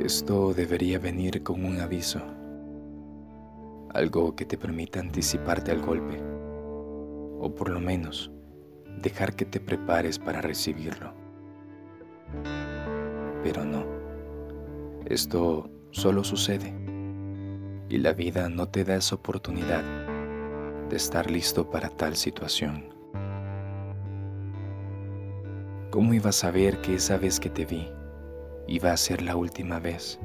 Esto debería venir con un aviso, algo que te permita anticiparte al golpe, o por lo menos dejar que te prepares para recibirlo. Pero no, esto solo sucede y la vida no te da esa oportunidad de estar listo para tal situación. ¿Cómo iba a saber que esa vez que te vi iba a ser la última vez?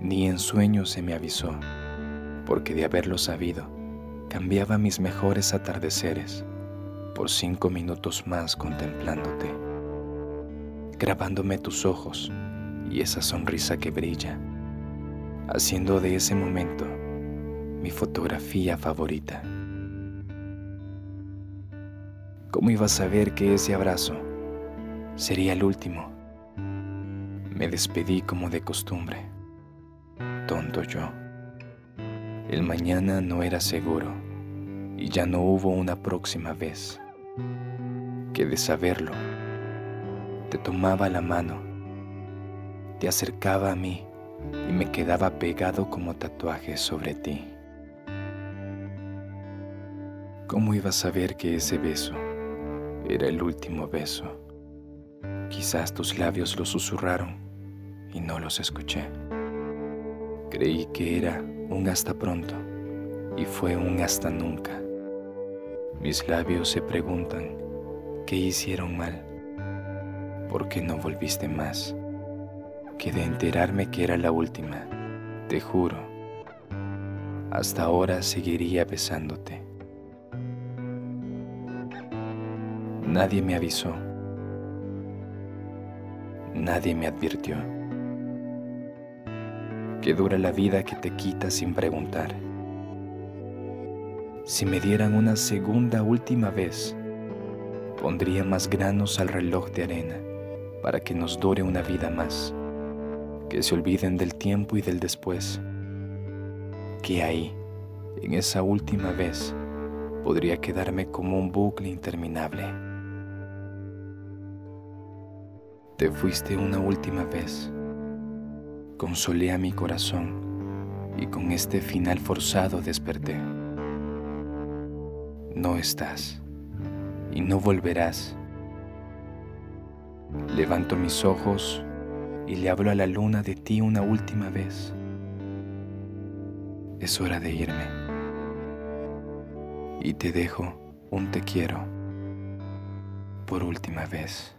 Ni en sueños se me avisó, porque de haberlo sabido, cambiaba mis mejores atardeceres por cinco minutos más contemplándote, grabándome tus ojos y esa sonrisa que brilla, haciendo de ese momento mi fotografía favorita. ¿Cómo iba a saber que ese abrazo sería el último? Me despedí como de costumbre. Tonto yo. El mañana no era seguro y ya no hubo una próxima vez. Que de saberlo, te tomaba la mano, te acercaba a mí y me quedaba pegado como tatuaje sobre ti. ¿Cómo iba a saber que ese beso era el último beso? Quizás tus labios lo susurraron y no los escuché. Creí que era un hasta pronto y fue un hasta nunca. Mis labios se preguntan, ¿qué hicieron mal? ¿Por qué no volviste más? Que de enterarme que era la última, te juro, hasta ahora seguiría besándote. Nadie me avisó. Nadie me advirtió. Que dura la vida que te quita sin preguntar. Si me dieran una segunda última vez, pondría más granos al reloj de arena para que nos dure una vida más. Que se olviden del tiempo y del después. Que ahí, en esa última vez, podría quedarme como un bucle interminable. Te fuiste una última vez. Consolé a mi corazón y con este final forzado desperté. No estás y no volverás. Levanto mis ojos y le hablo a la luna de ti una última vez. Es hora de irme. Y te dejo un te quiero por última vez.